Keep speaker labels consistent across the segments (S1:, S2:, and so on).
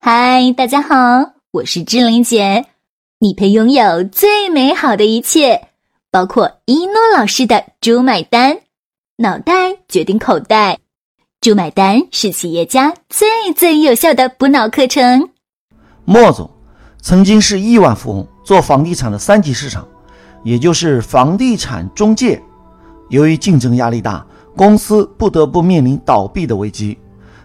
S1: 嗨，大家好，我是志玲姐。你配拥有最美好的一切，包括一诺老师的“猪买单”，脑袋决定口袋，“猪买单”是企业家最最有效的补脑课程。
S2: 莫总曾经是亿万富翁，做房地产的三级市场，也就是房地产中介。由于竞争压力大，公司不得不面临倒闭的危机。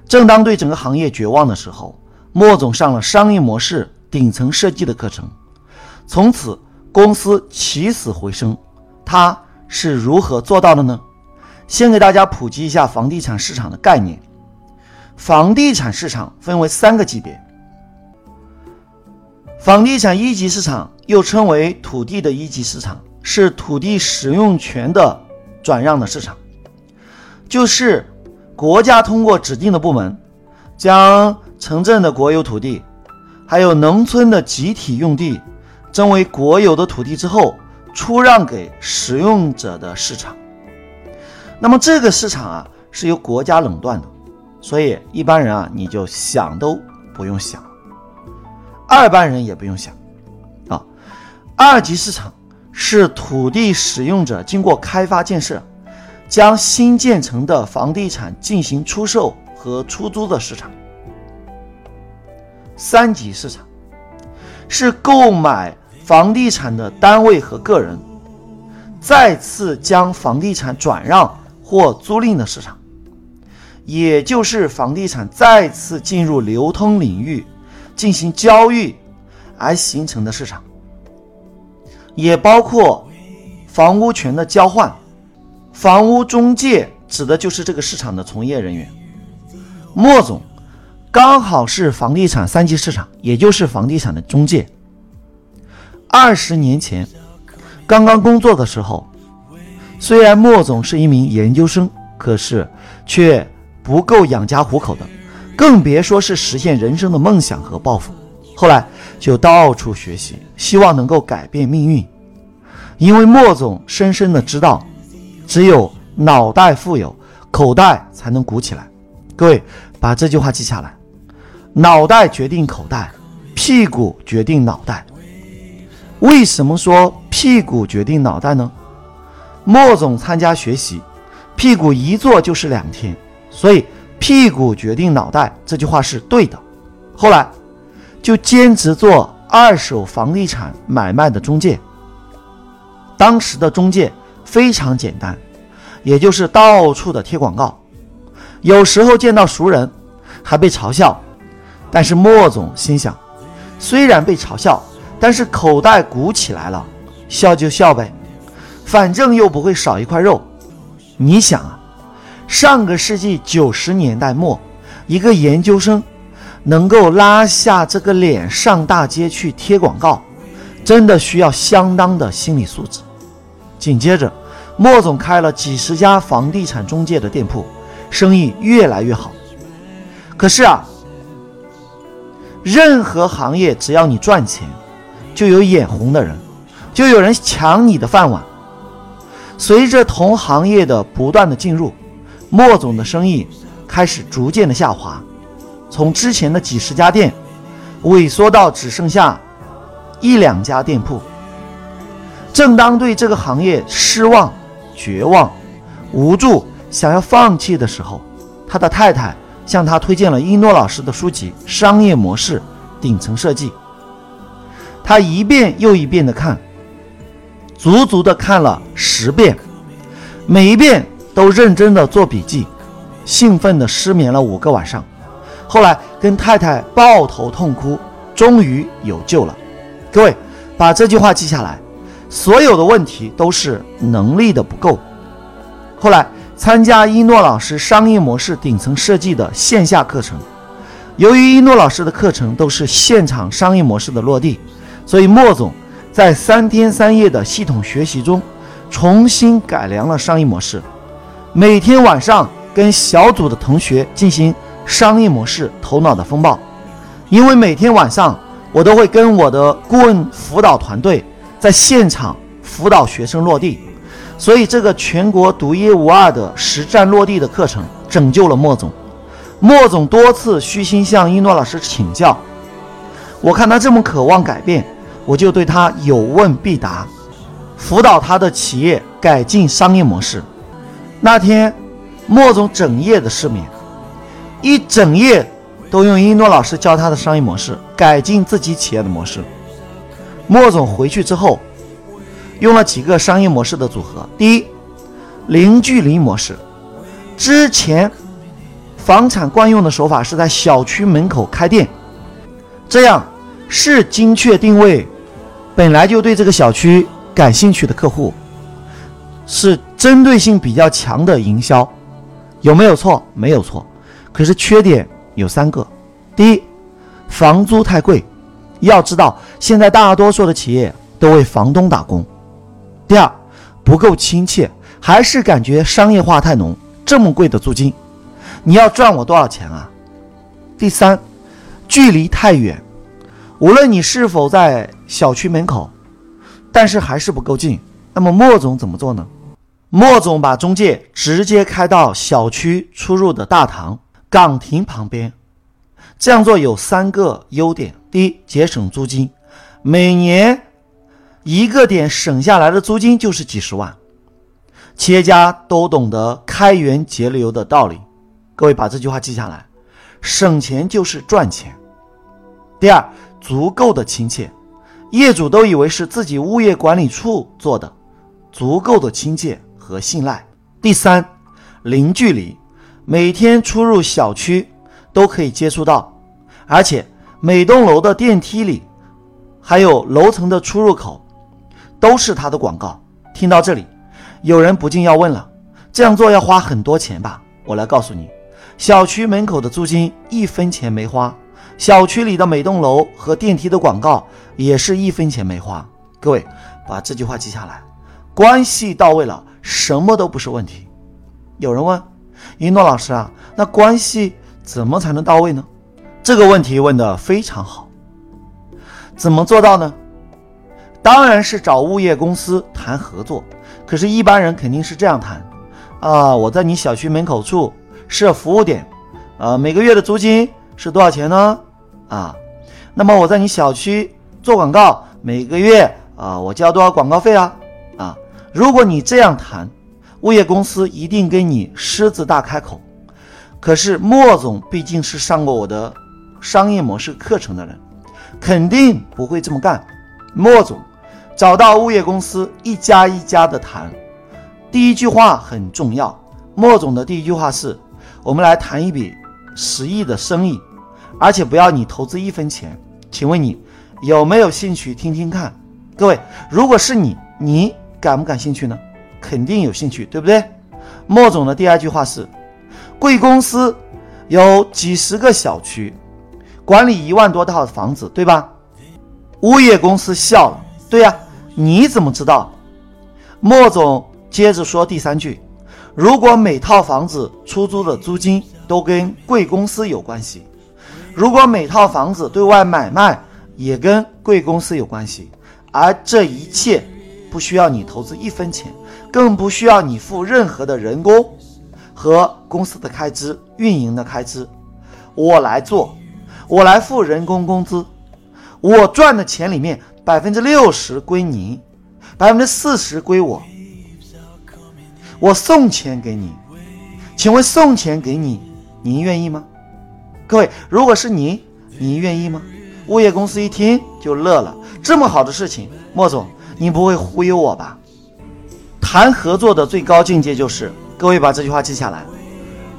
S2: 正当对整个行业绝望的时候，莫总上了商业模式顶层设计的课程，从此公司起死回生。他是如何做到的呢？先给大家普及一下房地产市场的概念。房地产市场分为三个级别。房地产一级市场又称为土地的一级市场，是土地使用权的转让的市场，就是国家通过指定的部门，将城镇的国有土地，还有农村的集体用地，征为国有的土地之后，出让给使用者的市场。那么这个市场啊是由国家垄断的，所以一般人啊你就想都不用想。二般人也不用想，啊，二级市场是土地使用者经过开发建设，将新建成的房地产进行出售和出租的市场。三级市场是购买房地产的单位和个人，再次将房地产转让或租赁的市场，也就是房地产再次进入流通领域。进行交易而形成的市场，也包括房屋权的交换。房屋中介指的就是这个市场的从业人员。莫总刚好是房地产三级市场，也就是房地产的中介。二十年前刚刚工作的时候，虽然莫总是一名研究生，可是却不够养家糊口的。更别说是实现人生的梦想和抱负。后来就到处学习，希望能够改变命运。因为莫总深深的知道，只有脑袋富有，口袋才能鼓起来。各位把这句话记下来：脑袋决定口袋，屁股决定脑袋。为什么说屁股决定脑袋呢？莫总参加学习，屁股一坐就是两天，所以。屁股决定脑袋这句话是对的。后来就兼职做二手房地产买卖的中介。当时的中介非常简单，也就是到处的贴广告，有时候见到熟人还被嘲笑。但是莫总心想，虽然被嘲笑，但是口袋鼓起来了，笑就笑呗，反正又不会少一块肉。你想啊。上个世纪九十年代末，一个研究生能够拉下这个脸上大街去贴广告，真的需要相当的心理素质。紧接着，莫总开了几十家房地产中介的店铺，生意越来越好。可是啊，任何行业只要你赚钱，就有眼红的人，就有人抢你的饭碗。随着同行业的不断的进入。莫总的生意开始逐渐的下滑，从之前的几十家店萎缩到只剩下一两家店铺。正当对这个行业失望、绝望、无助，想要放弃的时候，他的太太向他推荐了一诺老师的书籍《商业模式顶层设计》。他一遍又一遍的看，足足的看了十遍，每一遍。都认真的做笔记，兴奋的失眠了五个晚上，后来跟太太抱头痛哭，终于有救了。各位把这句话记下来，所有的问题都是能力的不够。后来参加一诺老师商业模式顶层设计的线下课程，由于一诺老师的课程都是现场商业模式的落地，所以莫总在三天三夜的系统学习中，重新改良了商业模式。每天晚上跟小组的同学进行商业模式头脑的风暴，因为每天晚上我都会跟我的顾问辅导团队在现场辅导学生落地，所以这个全国独一无二的实战落地的课程拯救了莫总。莫总多次虚心向一诺老师请教，我看他这么渴望改变，我就对他有问必答，辅导他的企业改进商业模式。那天，莫总整夜的失眠，一整夜都用一诺老师教他的商业模式改进自己企业的模式。莫总回去之后，用了几个商业模式的组合。第一，零距离模式，之前。房产惯用的手法是在小区门口开店，这样是精确定位本来就对这个小区感兴趣的客户，是针对性比较强的营销，有没有错？没有错，可是缺点有三个：第一，房租太贵，要知道现在大多数的企业都为房东打工；第二，不够亲切，还是感觉商业化太浓，这么贵的租金。你要赚我多少钱啊？第三，距离太远，无论你是否在小区门口，但是还是不够近。那么莫总怎么做呢？莫总把中介直接开到小区出入的大堂岗亭旁边。这样做有三个优点：第一，节省租金，每年一个点省下来的租金就是几十万。企业家都懂得开源节流的道理。各位把这句话记下来，省钱就是赚钱。第二，足够的亲切，业主都以为是自己物业管理处做的，足够的亲切和信赖。第三，零距离，每天出入小区都可以接触到，而且每栋楼的电梯里，还有楼层的出入口，都是他的广告。听到这里，有人不禁要问了：这样做要花很多钱吧？我来告诉你。小区门口的租金一分钱没花，小区里的每栋楼和电梯的广告也是一分钱没花。各位把这句话记下来，关系到位了，什么都不是问题。有人问一诺老师啊，那关系怎么才能到位呢？这个问题问得非常好。怎么做到呢？当然是找物业公司谈合作。可是，一般人肯定是这样谈啊，我在你小区门口处。设服务点，呃，每个月的租金是多少钱呢？啊，那么我在你小区做广告，每个月啊，我交多少广告费啊？啊，如果你这样谈，物业公司一定跟你狮子大开口。可是莫总毕竟是上过我的商业模式课程的人，肯定不会这么干。莫总找到物业公司一家一家的谈，第一句话很重要。莫总的第一句话是。我们来谈一笔十亿的生意，而且不要你投资一分钱。请问你有没有兴趣听听看？各位，如果是你，你感不感兴趣呢？肯定有兴趣，对不对？莫总的第二句话是：贵公司有几十个小区，管理一万多套房子，对吧？物业公司笑了，对呀，你怎么知道？莫总接着说第三句。如果每套房子出租的租金都跟贵公司有关系，如果每套房子对外买卖也跟贵公司有关系，而这一切不需要你投资一分钱，更不需要你付任何的人工和公司的开支、运营的开支，我来做，我来付人工工资，我赚的钱里面百分之六十归您，百分之四十归我。我送钱给你，请问送钱给你，您愿意吗？各位，如果是您，您愿意吗？物业公司一听就乐了，这么好的事情，莫总，您不会忽悠我吧？谈合作的最高境界就是，各位把这句话记下来，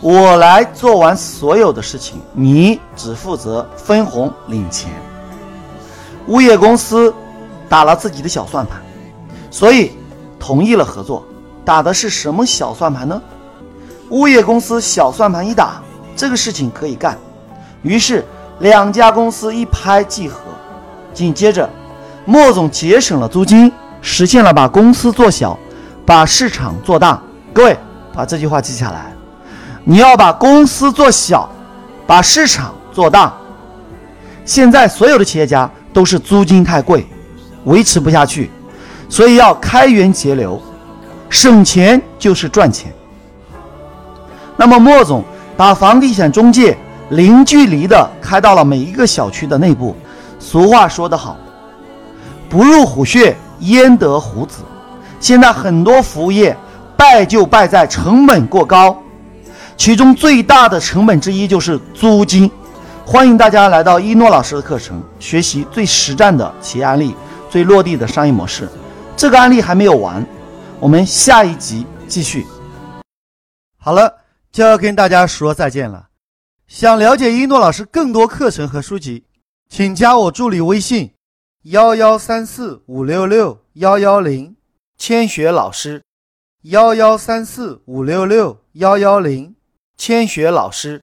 S2: 我来做完所有的事情，你只负责分红领钱。物业公司打了自己的小算盘，所以同意了合作。打的是什么小算盘呢？物业公司小算盘一打，这个事情可以干。于是两家公司一拍即合。紧接着，莫总节省了租金，实现了把公司做小，把市场做大。各位把这句话记下来：你要把公司做小，把市场做大。现在所有的企业家都是租金太贵，维持不下去，所以要开源节流。省钱就是赚钱。那么莫总把房地产中介零距离的开到了每一个小区的内部。俗话说得好，不入虎穴，焉得虎子。现在很多服务业败就败在成本过高，其中最大的成本之一就是租金。欢迎大家来到一诺老师的课程，学习最实战的企业案例，最落地的商业模式。这个案例还没有完，我们下一集继续。好了，就要跟大家说再见了。想了解一诺老师更多课程和书籍。请加我助理微信：幺幺三四五六六幺幺零，千雪老师。幺幺三四五六六幺幺零，千雪老师。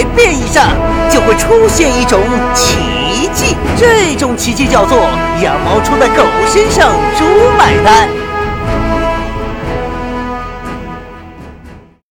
S3: 百变以上，就会出现一种奇迹。这种奇迹叫做“羊毛出在狗身上，猪买单”。